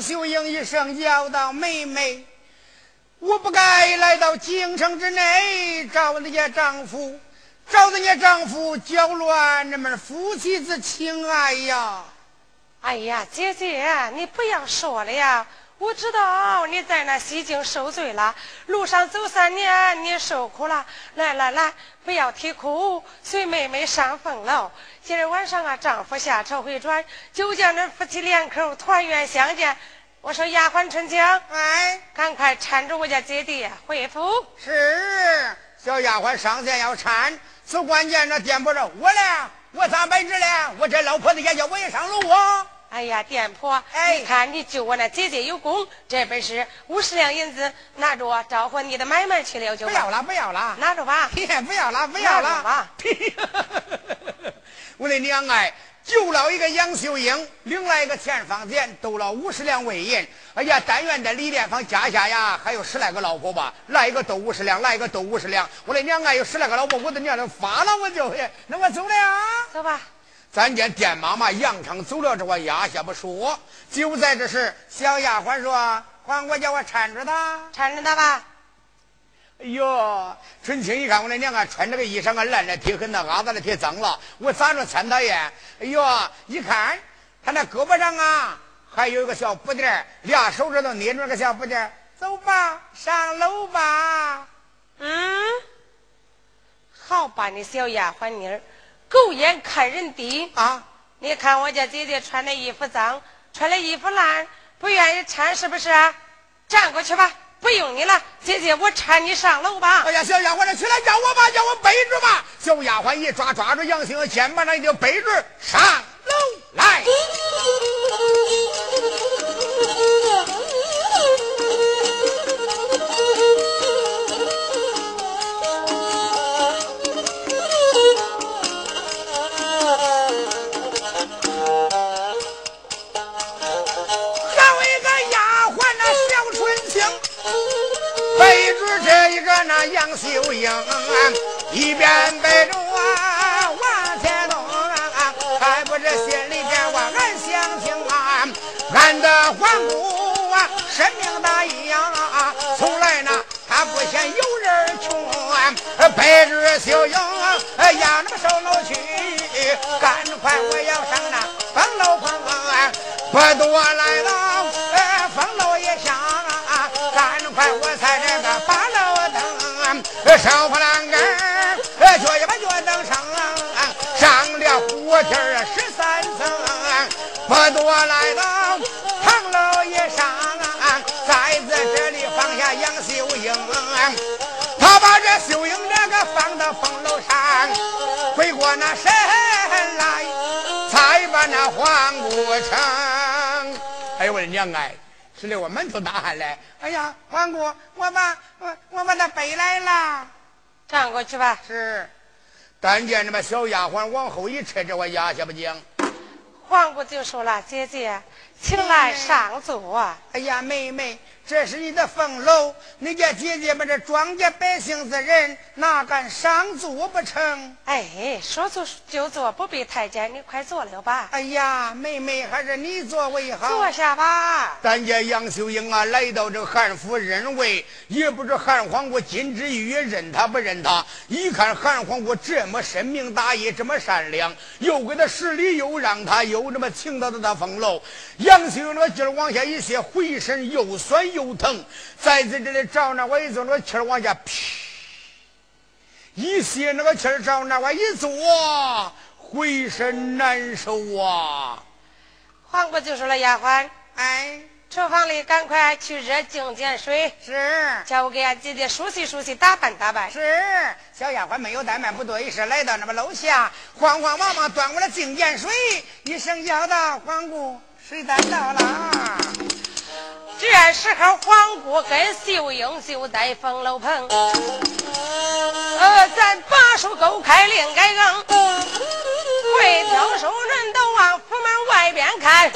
秀英一声叫道：“妹妹，我不该来到京城之内找你家丈夫，找你家丈夫搅乱你们夫妻之情爱呀！”哎呀，姐姐，你不要说了呀！我知道你在那西京受罪了，路上走三年，你受苦了。来来来，不要啼哭，随妹妹上凤楼。今儿晚上啊，丈夫下朝回转，就叫那夫妻两口团圆相见。我说丫鬟春青，哎，赶快搀着我家姐弟回府。是，小丫鬟上前要搀，此关键那颠簸着我嘞，我咋白纸嘞？我这老婆子也叫我也上楼啊！哎呀，店婆，你看你救我那姐姐有功，这本是五十两银子，拿着招呼你的买卖去了就。不要了，不要了，拿着吧。不要了，不要了。我的娘哎，救了一个杨秀英，领了一个钱方钱，斗了五十两纹银。哎呀，但愿这李店坊家下呀，还有十来个老婆吧，来一个斗五十两，来一个斗五十两。我的娘啊，有十来个老婆，我的娘都发了，我就那我走了呀。走吧。咱家店妈妈杨昌走了，这我压下不说。就在这时，小丫鬟说：“还我叫我搀着他，搀着他吧。”哎呦，春青一看我那娘啊，穿这个衣裳啊烂的挺很，那阿子的挺脏了，我咋着穿他呀？哎呦，一看他那胳膊上啊还有一个小布垫俩手指头捏着个小布垫走吧，上楼吧。嗯，好吧，你小丫鬟妮儿。狗眼看人低啊！你看我家姐姐穿的衣服脏，穿的衣服烂，不愿意穿是不是？站过去吧，不用你了，姐姐我搀你上楼吧。哎呀，小丫鬟，起来叫我吧，叫我背着吧。小丫鬟一抓，抓住杨兴肩膀上一就背着上楼来。那杨秀英一边背着我往前走，还不知心里边我暗想情啊，俺的皇姑啊深明大义啊，从来呢他不嫌有人穷啊，背着秀英呀那么上楼去，赶快我要上那风楼棚，不多来了上火栏杆儿，脚一把脚蹬上，上了虎梯儿十三层，不多来到唐老爷上，在在这里放下杨秀英，他把这秀英这个放到风楼上，回过那神来，才把那黄姑成。哎呦我的娘哎！吃的我满头大汗嘞！哎呀，王姑，我把我我把他背来了，转过去吧。是，但见那么小丫鬟往后一撤，这我压下不讲。皇姑就说了：“姐姐，请来上座。”哎呀，妹妹。这是你的俸禄，你家姐姐们这庄稼百姓之人，哪敢上座不成？哎，说坐就坐，不必太监，你快坐了吧。哎呀，妹妹，还是你坐为好。坐下吧。咱家杨秀英啊，来到这汉府认位，也不知汉皇姑金枝玉叶认他不认他。一看汉皇姑这么深明大义，这么善良，又给他施礼，又让他又这么请到的他俸禄。杨秀英那个劲儿往下一泄，浑身又酸又。疼，再在这里照那我一坐，那个气儿往下劈，一泄那个气儿照那我一坐，浑身难受啊！黄姑就说了：“丫鬟，哎，厨房里赶快去热净碱水，是叫我给俺姐姐梳洗梳洗，打扮打扮。”是小丫鬟没有怠慢，不多一时来到那么楼下，慌慌忙忙端过来净碱水，一声叫道：“黄姑，水灾到了。”这时候，黄姑跟秀英就在风楼棚，呃，咱把手勾开，另该扔。会挑手人都往府门外边看，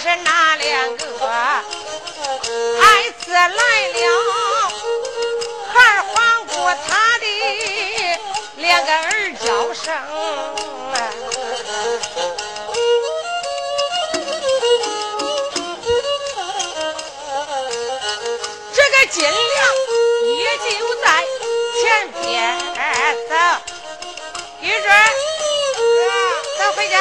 是那两个？孩子来了，孩环顾他的两个儿叫声。这个金良也就在前边走，玉坠，咱回家。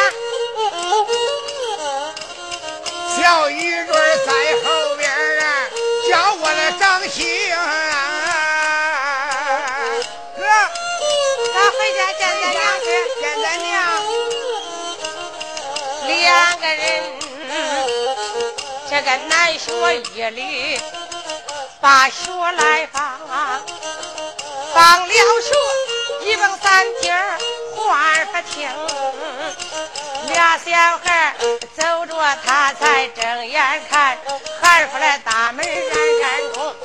小玉坠在后边啊，叫我的张兴啊，哥，咱回家见咱娘去。见咱娘，两个人，这个男学一律把学来放，放了学一蹦三天儿话不听，俩小孩走着他才睁眼看，孩出来大门冉冉通，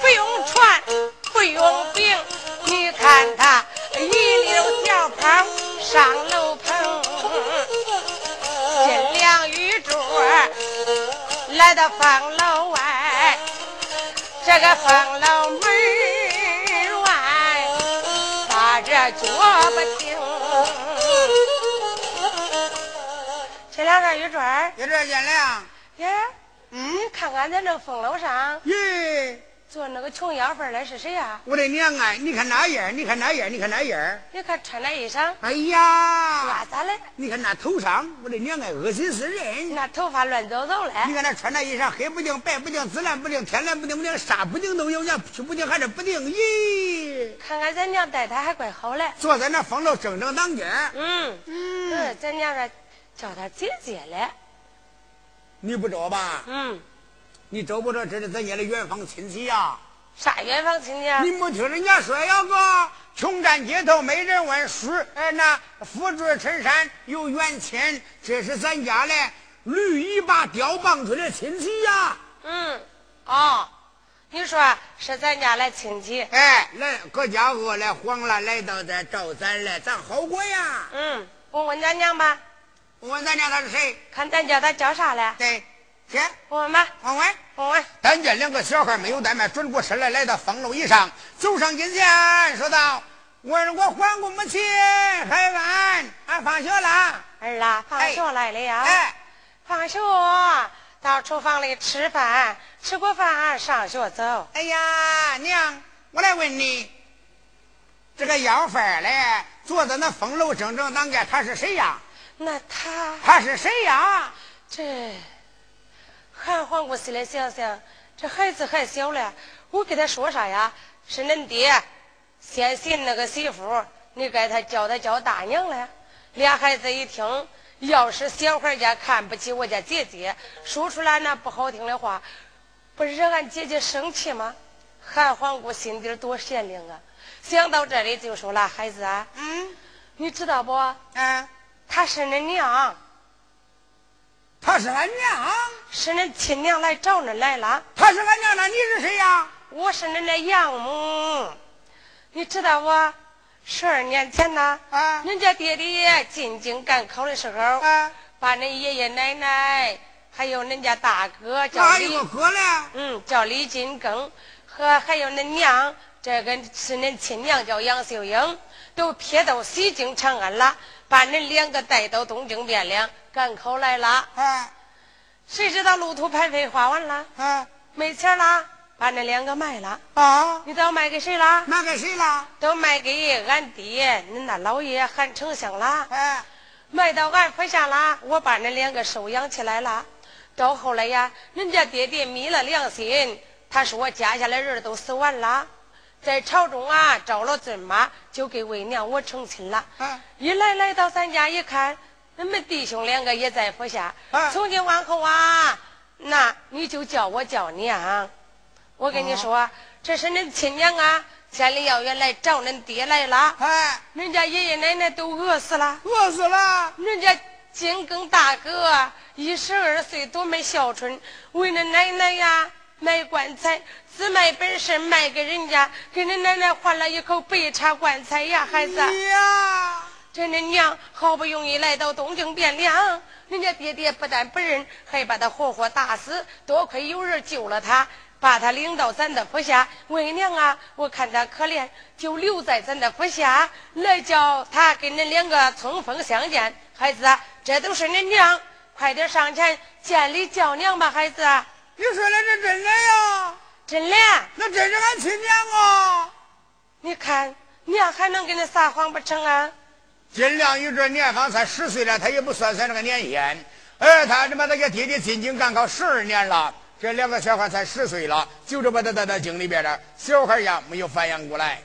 不用传，不用禀，你看他一溜小跑上楼棚。金梁玉柱来到房楼外，这个房楼门外打着脚不停。这两个玉柱儿，玉坠见亮，耶，嗯，你看看咱这风楼上咦，做那个穷要饭的是谁呀？我的娘啊，你看那样，你看那样，你看那样，你看穿那衣裳，哎呀哇，咋嘞？你看那头上，我的娘啊，恶心死人！那头发乱糟糟的。你看那穿那衣裳，黑不定，白不定，紫蓝不定，天蓝不定不定，啥不定都有，娘皮不定还是不定。咦，看看咱娘待他还怪好嘞。坐在那风楼正正当间，嗯嗯，咱娘这叫他姐姐嘞。你不知道吧？嗯，你找不知道这是咱家的远房亲戚呀、啥远房亲戚啊？你没听人家说呀哥？穷站街头没人问，叔哎那富住衬衫有远亲，这是咱家的驴尾巴雕棒槌的亲戚呀、嗯，哦，你说是咱家来亲戚？哎，来各家饿了慌了，来到这找咱来，咱好过呀。嗯，问问咱娘吧，我问咱家他是谁？看咱叫他叫啥嘞？对，姐，我问吧，问问。我问。咱家两个小孩没有怠慢，转过身来，来到风楼以上，走上近前，说道：“问我还过母亲，孩俺俺放学了。儿啊，放学来了呀？哎，放学到厨房里吃饭，吃过饭上学走。哎呀，娘，我来问你，这个要饭儿嘞，坐在那风楼正正当间，他是谁呀？那他他是谁呀？这韩皇姑心里想想，这孩子还小嘞，我给他说啥呀？是恁爹先寻那个媳妇，你该他叫他叫大娘嘞。俩孩子一听，要是小孩家看不起我家姐姐，说出来那不好听的话，不惹俺姐姐生气吗？韩黄姑心底多善良啊！想到这里就说了：“孩子啊，嗯你知道不？嗯，她是恁娘，她是俺娘，是恁亲娘来找恁来了。她是俺娘，那你是谁呀？我是恁的养母，你知道不？十二年前呐，啊恁家爹爹进京赶考的时候，啊，把恁爷爷奶奶还有恁家大哥叫李哪有个，哥嘞？嗯，叫李金庚，和还有恁娘，这个是恁亲娘叫杨秀英，都撇到西京长安了，把恁两个带到东京汴梁赶考来了。啊谁知道路途牌费花完了，啊没钱了，把恁两个卖了。啊！你知道卖给谁了？卖给谁了？都卖给俺爹，恁那老爷韩丞相了，哎，卖到俺府下了，我把恁两个收养起来了。到后来呀，人家爹爹昧了良心，他说我家下的人都死完了，在朝中啊招了尊妈，就给为娘我成亲了。一来来到咱家一看，俺们弟兄两个也在府下。从今往后啊，那你就叫我叫娘。我跟你说，这是恁亲娘啊，千里遥远来找恁爹来了。哎，人家爷爷奶奶都饿死了，饿死了。人家金庚大哥一十二岁多没孝顺，为了奶奶呀卖棺材。只卖本事卖给人家，给你奶奶换了一口白茶棺材呀，孩子。呀，这恁娘好不容易来到东京汴梁，人家爹爹不但不认，还把他活活打死。多亏有人救了他，把他领到咱的府下。为娘啊，我看他可怜，就留在咱的府下，来叫他跟恁两个冲锋相见。孩子，这都是恁娘，快点上前见礼叫娘吧，孩子。你说的这真的呀？真的，那真是俺亲娘啊！你看娘还能给你撒谎不成啊？金亮宇这年方才十岁了，他也不算算那个年限。哎，他他妈他给爹爹进京赶考十二年了，这两个小孩才十岁了，就这么的在在京里边了小孩一样没有反应过来。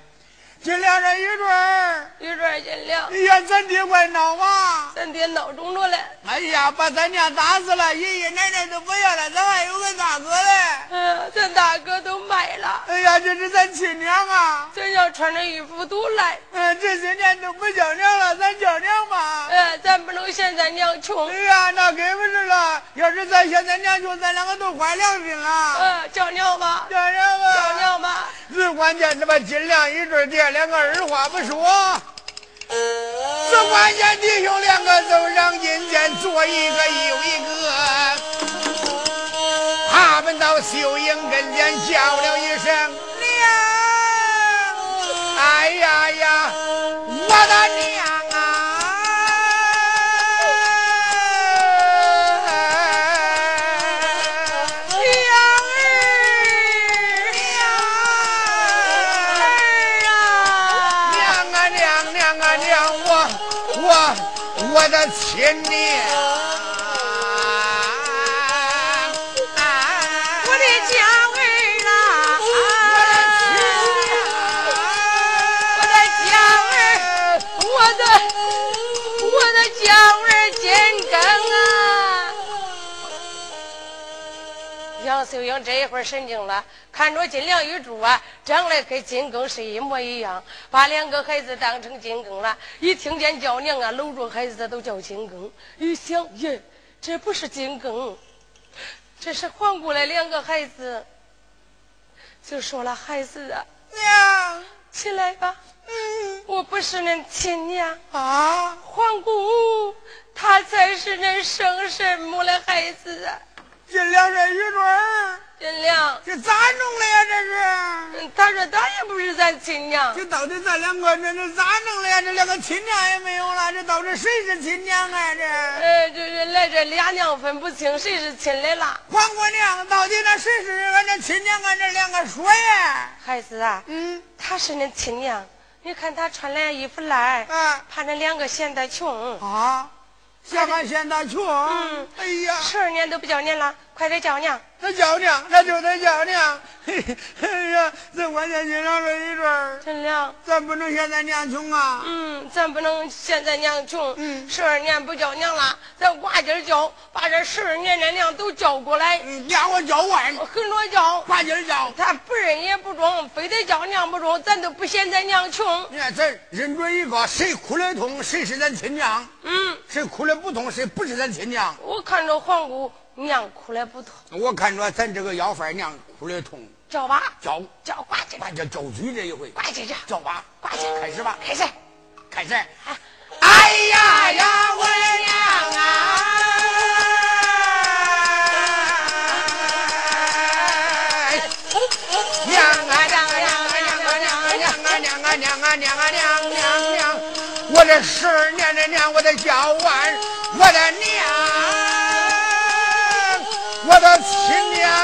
金亮这一准儿，一准儿金亮，哎呀，咱爹怪闹啊！咱爹闹中着了。哎呀，把咱娘打死了，爷爷奶奶都不要了，咱还有个大哥嘞。嗯，咱大哥都卖了。哎呀，这是咱亲娘啊！咱娘穿着衣服都来。嗯，这些年都不叫娘了，咱叫娘吧。嗯，咱不能嫌咱娘穷。哎呀，那根本是了。要是咱嫌咱娘穷，咱两个都坏良心了。嗯，叫娘吧，叫娘吧，叫娘吧。最关键，这么金亮一对爹。两个二话不说，这关键弟兄两个都让阴间做一个又一个，他们到秀英跟前叫了一声娘，哎呀呀，的亲娘，我的家儿啊，我的亲娘，我的家儿，我的我的家儿金庚啊！杨秀英这一会儿神经了，看着金良玉珠啊，长得跟金庚是一模一样，把两个孩子当成金庚了。一听见叫娘啊，搂住孩子都叫金庚。一想，耶，这不是金庚，这是皇姑的两个孩子。就说了，孩子啊，娘，起来吧。嗯，我不是恁亲娘啊，皇姑，她才是恁生身母的孩子啊。这玉坠儿，金良，这咋弄的呀？这是？他说他也不是咱亲娘。这到底咱两个这这咋弄的呀？这两个亲娘也没有了，这到底谁是亲娘啊？这？呃，就是来这俩娘分不清谁是亲的了。黄姑娘，到底那谁是俺这亲娘？俺这两个说呀。孩子啊，嗯，他是恁亲娘。你看他穿那衣服烂，啊，怕恁两个嫌他穷啊。嫌俺嫌他穷，嗯，哎呀，十二年都不叫您了，快点叫娘。他叫娘，咱就得叫娘。嘿，哎呀，这关键经常这一阵陈亮，咱不能嫌咱娘穷啊。嗯，咱不能嫌咱娘穷。嗯，十二年不叫娘了，咱挂劲叫，把这十二年的娘都叫过来。嗯，娘我叫完，很多叫，挂劲叫。他不认也不中，非得叫娘不中，咱都不嫌咱娘穷。你看，咱认准一个，谁哭的痛，谁是咱亲娘。嗯，谁哭的不痛，谁不是咱亲娘。我看着皇姑娘哭的不痛，我看着咱这个要饭娘哭的痛。叫吧，叫。叫挂起，把叫叫嘴这一回，挂起去，叫吧，呱唧，开始吧，开始，开始。哎呀呀，我娘啊！娘啊娘啊娘啊娘啊娘啊娘啊娘啊娘啊娘啊娘娘娘！我这十二年的娘，我得叫完我的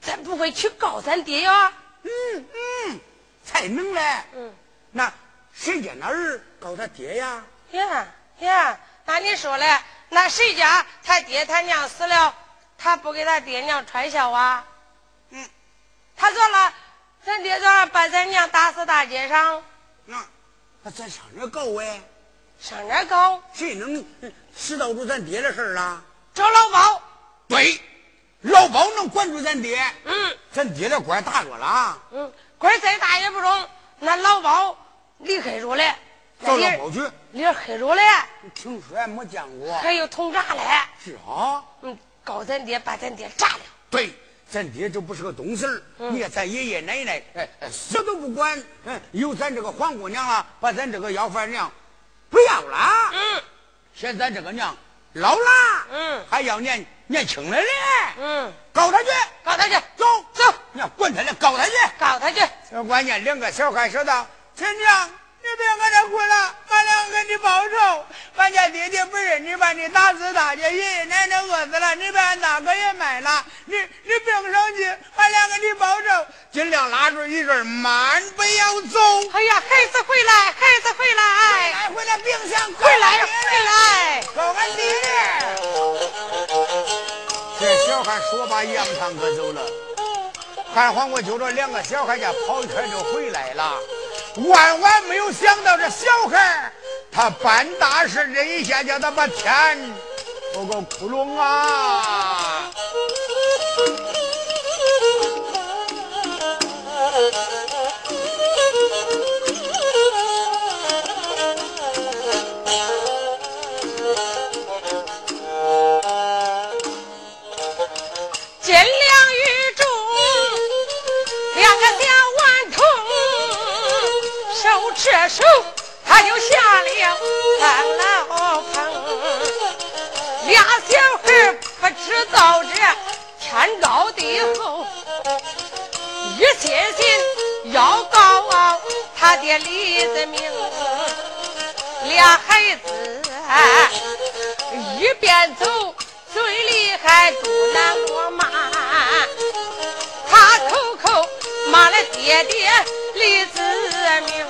咱不会去告咱爹呀？嗯嗯，才能嘞。嗯，那谁家那儿告他爹呀？呀呀，那你说嘞？那谁家他爹他娘死了，他不给他爹娘穿孝啊？嗯，他做了，咱爹咋把咱娘打死大街上？那那咱上哪告哎？上哪告？谁能知道住咱爹的事儿啊？找老包。对，老包能管住咱爹。嗯，咱爹的官大着了。嗯，官再大也不中，那老包厉害着嘞。找老包去。脸黑着嘞。听说没见过。还有铜炸嘞。是啊。嗯，告咱爹，把咱爹炸了。对，咱爹这不是个东西儿。你看咱爷爷奶奶，哎，死都不管。嗯，有咱这个黄姑娘啊，把咱这个要饭娘不要了。嗯，嫌咱这个娘老了。嗯，还要年年轻人嘞。嗯，告他去，告他去，走走，你要管他嘞，告他去，告他去。关键两个小孩说道：“亲娘。”你别搁这哭了，俺俩给你报仇。俺家爹爹不认你，把你打死大街，爷爷奶奶饿死了，你把俺大哥也卖了。你你别生气，俺俩给你报仇。尽量拉住一阵，慢，不要走。哎呀，孩子回来，孩子回来，来回来，冰箱回来回来，告俺爹。这小孩说把杨堂可走了，汉皇我就这两个小孩家跑一圈就回来了。万万没有想到，这小孩他办大事，这一下叫他把天做个窟窿啊！金梁玉柱，两个小顽童，这手，他就下了三老棚。俩小孩不知道这天高地厚，一心心要告他爹李子明。俩孩子一边走。嘴里还嘟囔着骂，他骂了爹爹李子明，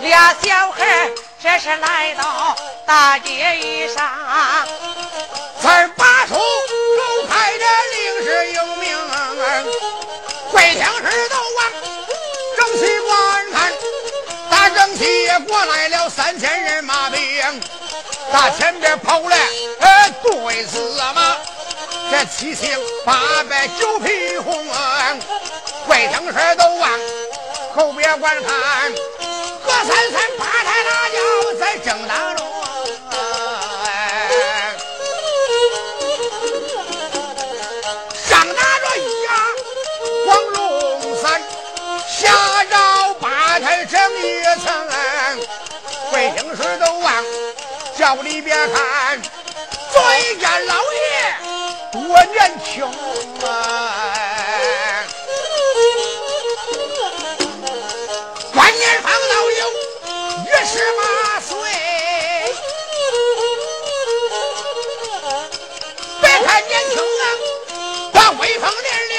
俩小孩这是来到？大街上，才把手手拍着令是有名，会听事都往正西观看，大正西也过来了三千人马兵。打前边跑来，呃，对子嘛，这七星八百九匹红，会听事都往后边观看，何三三八抬大轿在正当中，上拿着一呀黄龙伞，下着八抬正一层，会听事都往。叫里边看，这一家老爷多年轻啊！关年方到有一十八岁，别看年轻啊，但威风凛凛，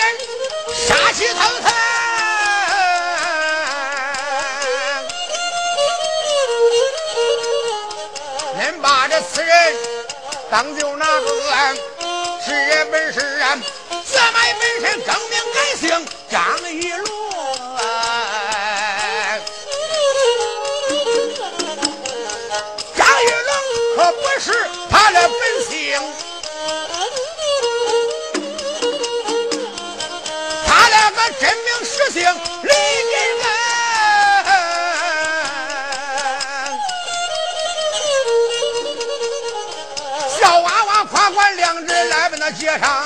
杀气腾腾。把这此人当就那个是人本事啊，自卖本身更名改姓张玉龙。张玉龙可不是他的本姓，他那个真名实姓李两只来奔那街上，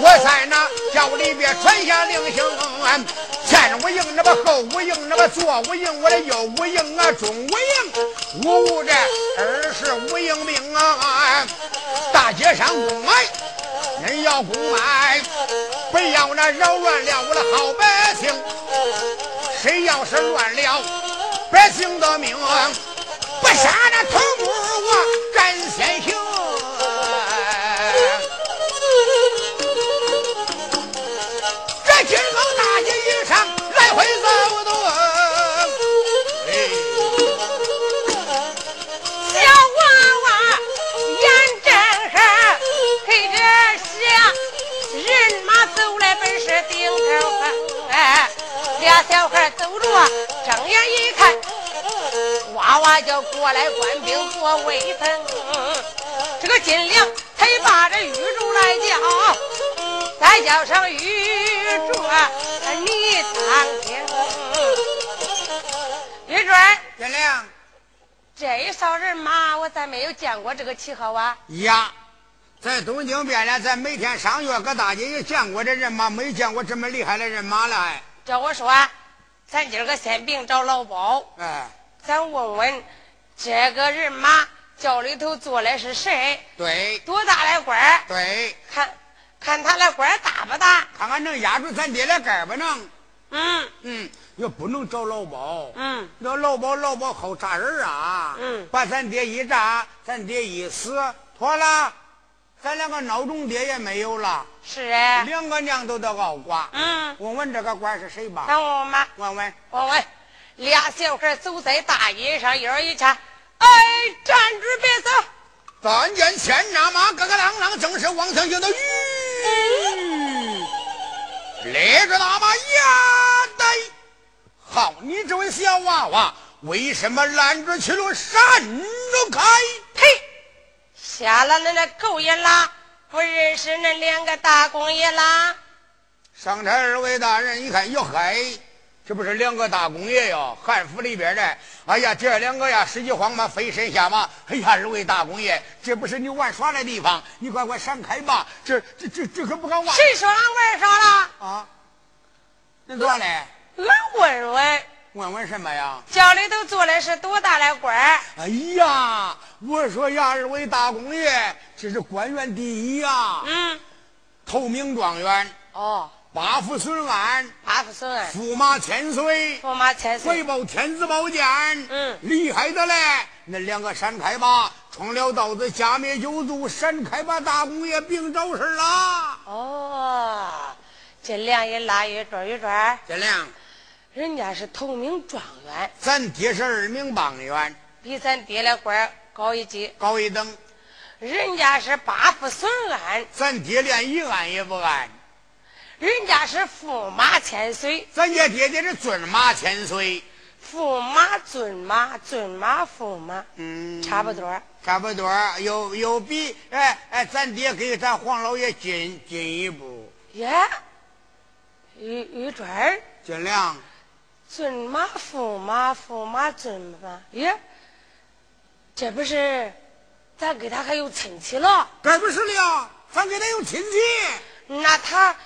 我在那轿里边传下令行，前无应那个后无应那个左无应我的右无应啊中无应，五无这二十五应兵啊！大街上公买，人要公买，不要那扰乱了我的好百姓。谁要是乱了百姓的命，不杀那头目我敢先行。本是顶头风，哎，俩小孩走着，睁眼一看，娃娃就过来官兵做威风，这个金良才把这玉柱来叫，再叫上玉柱，你当听，玉柱。金亮这一哨人马，我咋没有见过这个旗号啊？呀，在东京汴梁，咱每天上学搁大街也见过这人马，没见过这么厉害的人马了。哎，叫我说，咱今儿个先别找老包，哎，咱问问这个人马轿里头坐的是谁？对多大的官？对，看看他的官大不大？看看能压住咱爹的杆儿不能？嗯嗯，也不能找老包。嗯，那老包老包好扎人啊！嗯把咱爹一扎，咱爹一死，妥了，咱两个孬种爹也没有了，是哎。两个娘都得熬瓜。嗯，问问这个官是谁吧？咱问问吧，问问。问问。俩小孩走在大街上，一人一看，哎，站住别走。但见牵着马，咯咯啷啷，正是王相行的吁，勒着大马呀得！好，你这位小娃娃，为什么拦着去了闪着开？呸！瞎了恁那狗也拉！不认识恁两个大公爷啦？上差二位大人一看，哟嘿，这不是两个大公爷哟，汉府里边的。哎呀，这两个呀，十几慌嘛，飞身下马。哎呀，二位大公爷，这不是你玩耍的地方，你快快闪开吧！这这这这可不敢玩谁说俺玩耍了？啊！恁咋嘞？俺问问，问问什么呀？家里头做的是多大的官儿？哎呀，我说呀，二位大公爷，这是官员第一呀，嗯，头名状元，哦，八府孙安，八府孙安，驸马千岁，驸马千岁。回报天子宝剑，嗯厉害的嘞！那两个闪开吧，冲了道子，加灭九族，闪开吧，大公爷并找事啦！哦，这两一拉一转一转，这亮，人家是头名状元，咱爹是二名榜元，比咱爹的官高一级。高一等，人家是八府孙安，咱爹连一案也不按，人家是驸马千岁。咱家爹爹是尊马千岁，驸马、尊马、尊马、驸马，嗯，差不多。差不多，有有比哎哎，咱爹给咱黄老爷进进一步。耶，玉玉坠儿，金良，尊马、驸马、驸马、尊马，耶，这不是咱给他还有亲戚了？该不是了，咱给他有亲戚。那他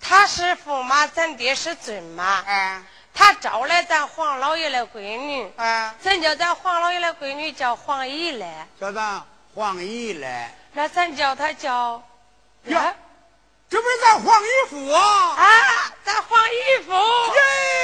他是驸马，咱爹是尊马，哎他招来咱黄老爷的闺女，哎，咱叫咱黄老爷的闺女叫黄姨来，叫咱黄姨来，那咱叫她叫呀这不是咱黄姨夫啊？啊，咱黄姨夫。耶！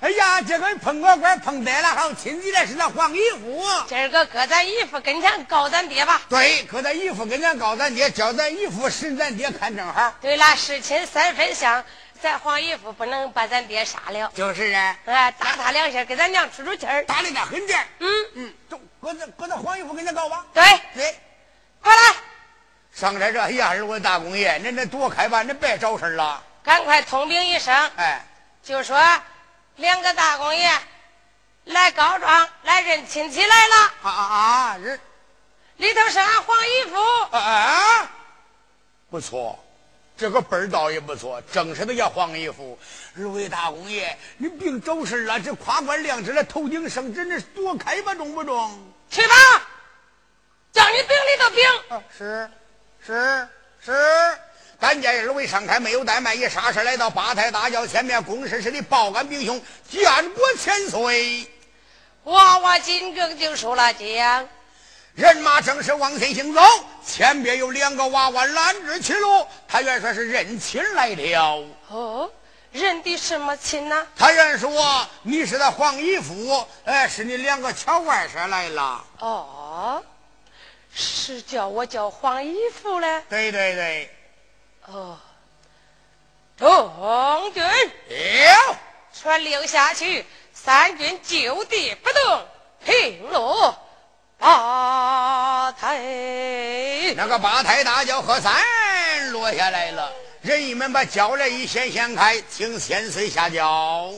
哎呀，这个碰个官碰对了，还有亲戚的是那黄衣服。今儿个搁咱姨夫跟前告咱爹吧。对，搁咱姨夫跟前告咱爹，叫咱姨夫审咱爹看正好。对了，事亲三分香，咱黄姨夫不能把咱爹杀了，就是啊，哎，打他两下，给咱娘出出气儿。打的那狠点。嗯，嗯，走，搁咱搁咱黄姨夫跟前告吧。对，对。快来，上来这，哎呀，二位大公爷，恁这躲开吧，恁别找事了。赶快通禀一声，哎，就说两个大公爷来告状，来认亲戚来了。啊啊啊！人里头是俺黄姨夫，啊啊！不错，这个辈儿倒也不错，正式的叫黄姨夫。二位大公爷，你别找事了，这夸官亮职了，头顶升职，那躲开吧，中不中？去吧，叫你顶里头禀。啊，是是是。但见二位上台没有怠慢，一杀身来到八抬大轿前面，躬实实的报案兵兄，见过千岁。娃娃金正就说了讲。人马正是往前行走，前边有两个娃娃拦着去路，他原说是认亲来了。哦，认的什么亲呢？他原说你是他黄姨夫，哎，是你两个巧外甥来了。哦，是叫我叫黄姨夫嘞？对对对。哦，中军，有，传令下去，三军就地不动，平落八抬。那个八抬大轿和三落下来了，人一们把轿帘一掀掀开，请先生下轿。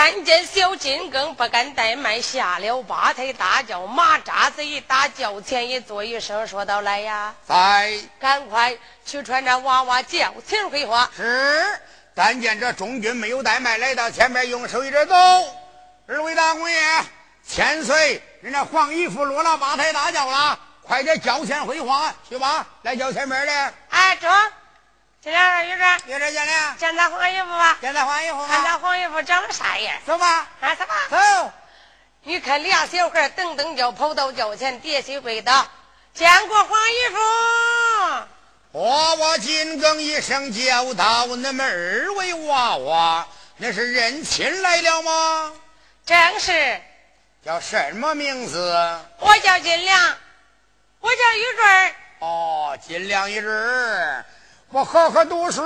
但见小金更不敢怠慢，下了八抬大轿，马扎子一打，轿前一坐一声，说道：“来呀，在，赶快去传那娃娃轿前回话。”是。但见这中军没有怠慢，来到前面，用手一指走。二位大公爷，千岁，人家黄衣服落了八抬大轿了，快点轿前回话去吧。来轿前面的。哎，中。金亮，玉珍，玉珍，金亮，见咱黄衣服吧？见咱黄衣服看咱黄衣服长得啥样？走吧，啊，走吧，走。你看俩小孩噔噔脚跑到轿前，跌起跪倒，见过黄衣服。娃娃紧更一声叫道：“你们二位娃娃，那是认亲来了吗？”正是。叫什么名字？我叫金亮，我叫玉珍。哦，金亮玉珍。我好好读书，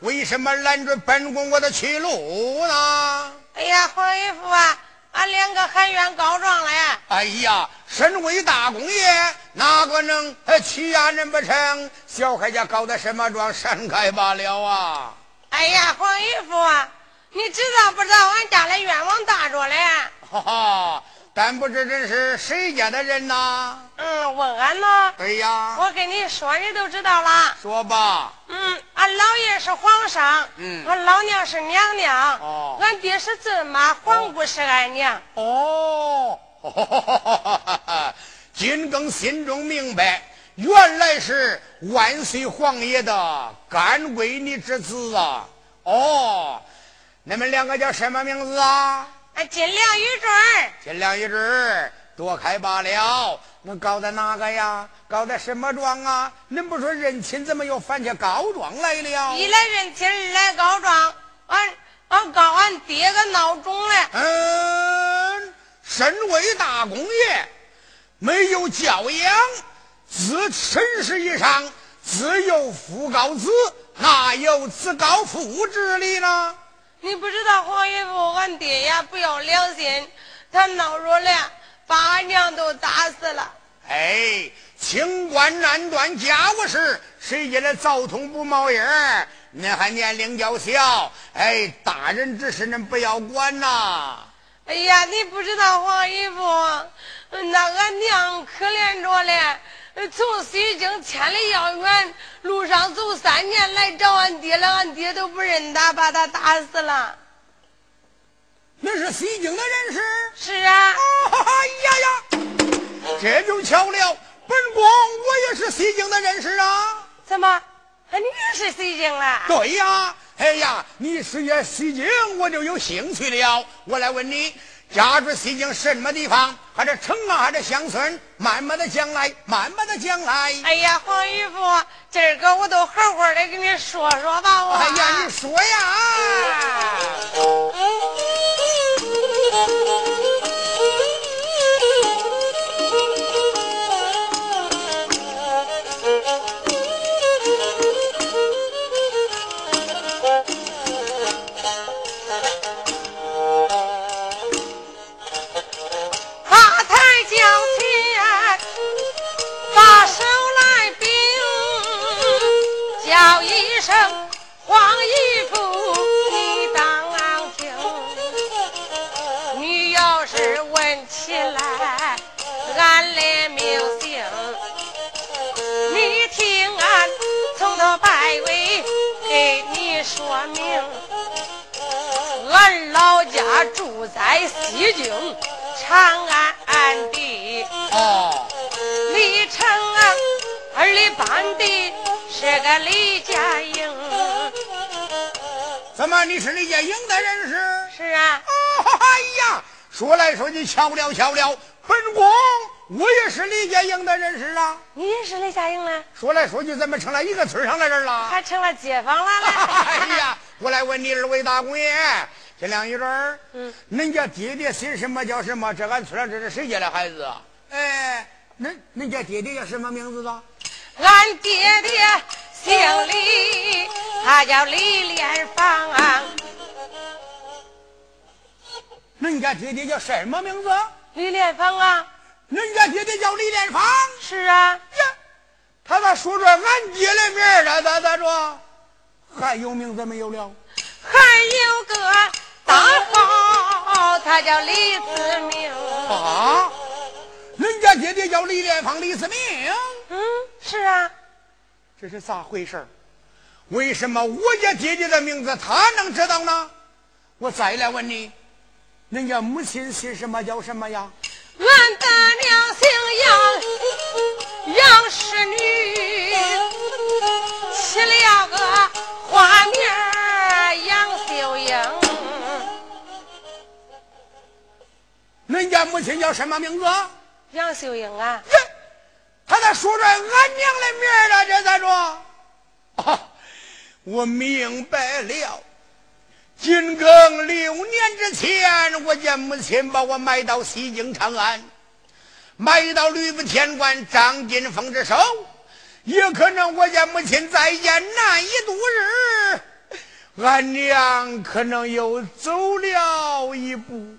为什么拦住本宫我的去路呢？哎呀，黄姨夫啊，俺两个喊冤告状了呀！哎呀，身为大公爷，哪个能欺压人不成？小孩家告的什么状？闪开罢了啊！哎呀，黄姨夫啊，你知道不知道俺家的冤枉大着嘞？哈哈。但不知这是谁家的人呐？嗯，问俺呢？对呀，我跟你说，你都知道了。说吧。嗯，俺老爷是皇上，嗯，俺老娘是娘娘，哦，俺爹是朕妈，皇姑是俺娘。哦，金更心中明白，原来是万岁皇爷的干闺女之子啊！哦，你们两个叫什么名字啊？金良玉坠金良玉坠躲开罢了。那搞的哪个呀？搞的什么状啊？恁不说认亲，怎么又翻起告状来了？一来认亲，二来告状。俺俺告俺爹个闹钟嘞。嗯，身为大公爷，没有教养，自身世以上，自有父告子，哪有子高父之理呢？你不知道黄姨夫，俺爹呀不要良心，他闹着了，把俺娘都打死了。哎，清官难断家务事，谁家的灶桶不冒烟儿？恁还年龄较小，哎，大人之事恁不要管呐。哎呀，你不知道黄姨夫，那俺娘可怜着嘞。从西京千里遥远，路上走三年来找俺爹了，俺爹都不认他，把他打死了。那是西京的人士？是啊。哎呀呀，这就巧了，本宫我也是西京的人士啊。怎么？你也是西京了？对呀。哎呀，你是也西京，我就有兴趣了。我来问你。家住西京什么地方？还是城啊，还是乡村？慢慢的讲来，慢慢的讲来。哎呀，黄姨夫，今儿个我都好好的跟你说说吧。我哎呀，你说呀。住在西京长安地，哦，李成啊，二里半的是个李家营。怎么你是李家营的人士？是啊。哎呀，说来说去巧了巧了，本宫我也是李家营的人士啊。你也是李家英了？说来说去，怎么成了一个村上的人了？还成了街坊了？哎呀。我来问你二位大公爷，这两一阵嗯，恁家爹爹姓什么叫什么？这俺村上这是谁家的孩子？哎，恁恁家爹爹叫什么名字的？俺爹爹姓李，他叫李连芳。啊恁家爹爹叫什么名字？李连芳啊，恁家爹爹叫李连芳。是啊，呀，他咋说着俺爹的名儿了？咋咋着？还有名字没有了？还有个大宝，他叫李子明。啊，人家姐姐叫李连芳、李思明。嗯，是啊，这是咋回事为什么我家姐姐的名字他能知道呢？我再来问你，人家母亲姓什么叫什么呀？俺的娘姓杨，杨氏女，起了个花名杨秀英。恁家母亲叫什么名字？杨秀英啊，呀，他咋说着俺娘的名儿了？这咋着？啊，我明白了。金庚六年之前，我家母亲把我卖到西京长安，卖到吕布天官张金凤之手。也可能我家母亲在燕难以度日，俺娘可能又走了一步，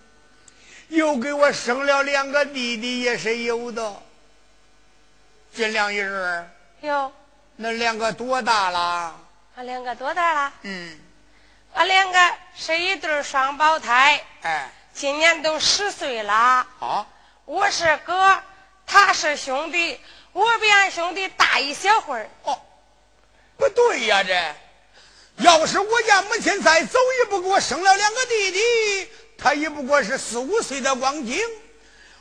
又给我生了两个弟弟，也是有的。这两一日，哟，那两个多大了？俺两个多大了？嗯，俺两个是一对双胞胎，哎，今年都十岁了。啊，我是哥，他是兄弟，我比俺兄弟大一小会儿。哦，不对呀，这要是我家母亲再走一步，给我生了两个弟弟，他也不过是四五岁的光景。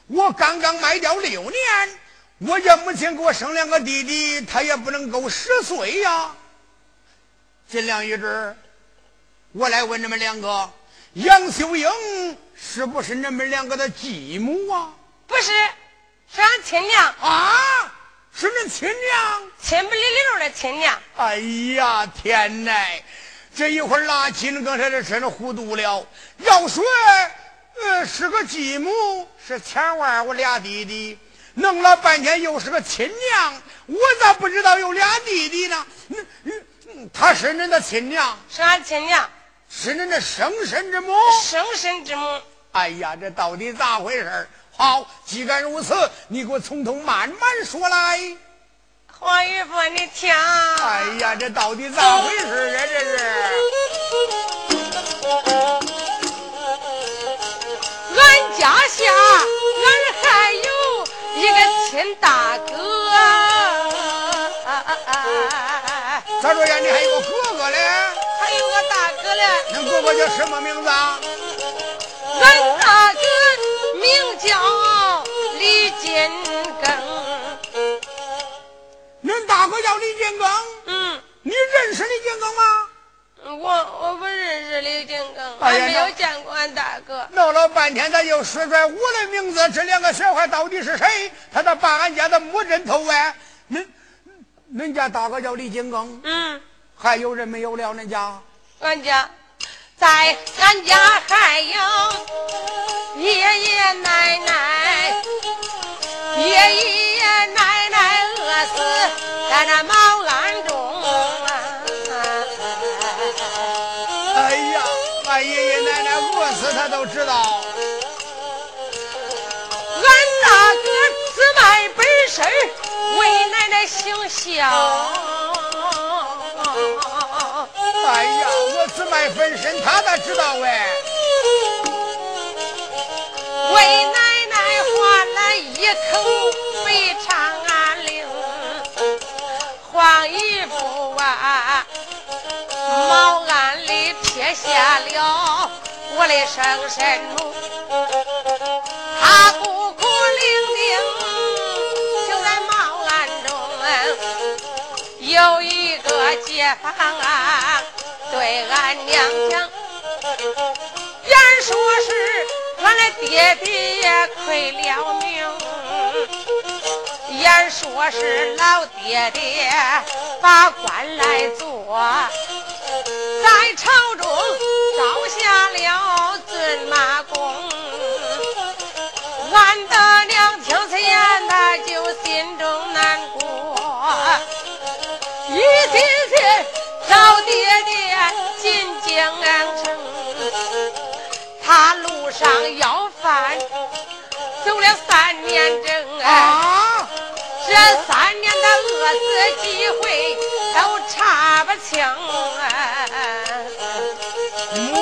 我刚刚卖掉六年，我家母亲给我生两个弟弟，他也不能够十岁呀。尽量一致我来问你们两个，杨秀英是不是你们两个的继母啊？不是，是俺亲娘，啊，是恁亲娘。亲不离溜的亲娘。哎呀，天哪！这一会儿啦，金刚才这真是糊涂了。要说，呃，是个继母，是前腕我俩弟弟，弄了半天又是个亲娘，我咋不知道有俩弟弟呢？嗯嗯嗯，她是恁的亲娘，是俺亲娘，是恁的生身之母。生身之母。哎呀，这到底咋回事儿好，既然如此，你给我从头慢慢说来。黄玉夫，你听。哎呀，这到底咋回事儿啊？这是。俺家下，俺还有一个亲大哥。咋说呀？你还有个哥哥嘞？还有个大哥嘞。恁哥哥叫什么名字啊？俺大哥名叫李金大哥叫李金刚。嗯。你认识李金刚吗？我我不认识李金庚，哎呀还没有见过俺大哥。闹了半天，他又说出来我的名字，这两个小孩到底是谁？他咋把俺家的木人头哎？恁恁家大哥叫李金刚，嗯，还有人没有了？恁家？俺家在俺家还有都知道。俺大哥自卖本身为奶奶行孝。哎呀，我自卖分身，他咋知道喂？为奶奶换了一口肥长安岭，黄衣服啊，毛案里撇下了我的生身母，他孤苦伶仃就在茅庵中，有一个街坊啊，对俺娘讲，言说是。俺的爹爹也亏了命，言说是老爹爹把官来做，在朝中招下了尊马公，俺的娘听此言，他就心中难过，一心心找爹爹进京城，他路上要饭，走了三年整啊，这三年的饿死机会都查不清。母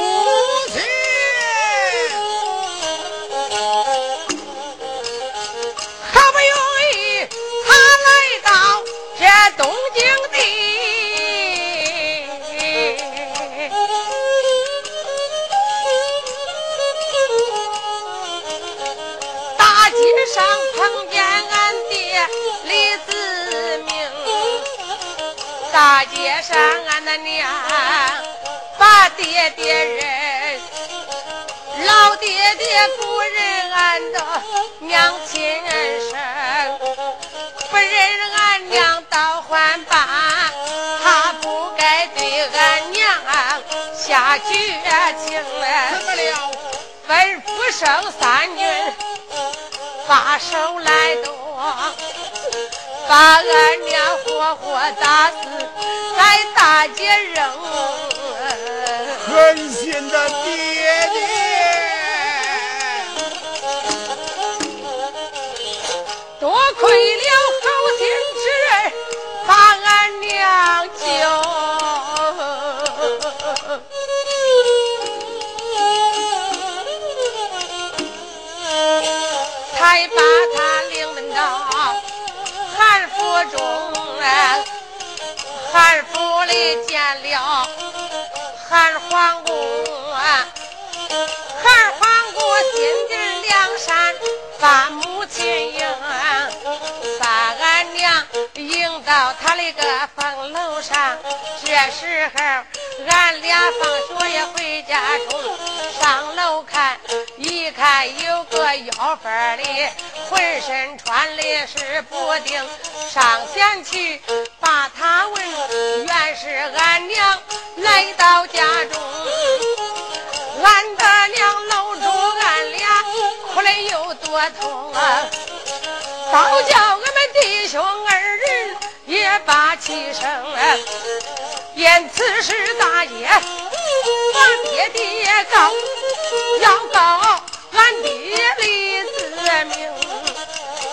亲，好不容易他来到这东京地，大街上俺的娘把爹爹认。老爹爹不认俺的娘亲生，不认俺娘倒还罢，他不该对俺娘下绝情怎么了？吩咐声三军把手来夺，把俺娘活活打死在大街扔。狠心的爹爹，多亏了中。韩府里见了韩皇公，韩皇公心地梁山，把母亲迎，迎到他那个房楼上。这时候，俺俩放学也回家中，上楼看，一看有个要饭的，浑身穿的是补丁，上前去把他问，原是俺娘来到家中，俺的娘搂住俺俩，哭的有多痛啊！倒叫俺们弟兄二人也把气生，因此事大爷把爹爹告，要告俺爹李子明。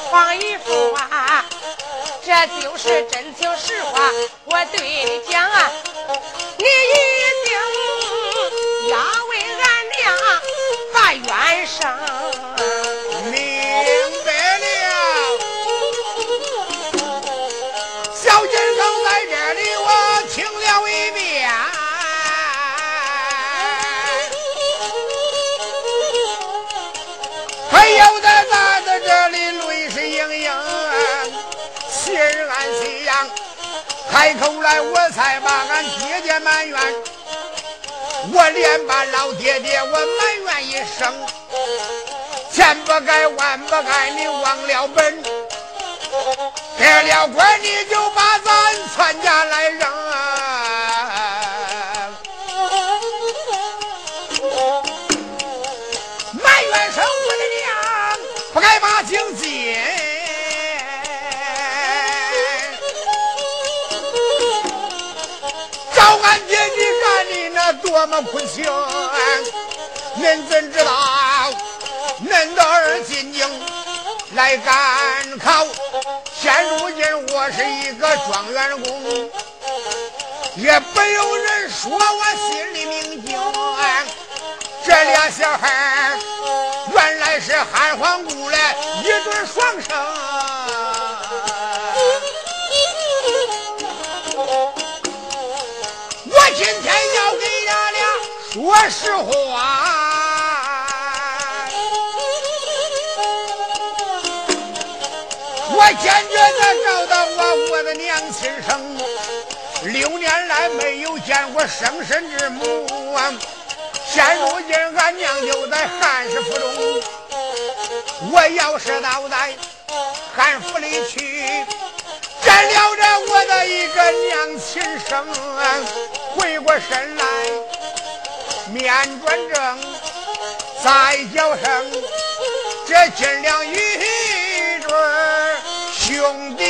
黄姨夫啊，这就是真情实话，我对你讲啊，你一定要为俺娘把冤生。开口来，我才把俺爹爹埋怨，我连把老爹爹我埋怨一声。千不该万不该，你忘了本，改了官你就把咱全家来扔。埋怨声我的娘，不该把警进。的那多么苦情，恁怎知道？恁的儿进京来赶考，现如今我是一个状元公，也不有人说我心里明镜。这俩小孩原来是汉皇姑的一对双生。说实话。我坚决的找到我我的娘亲生，六年来没有见过生身之母啊！现如今俺娘就在汉氏府中，我要是到在汉府里去，占了这我的一个娘亲生啊！回过身来，面转正，再叫声这金良玉坠兄弟。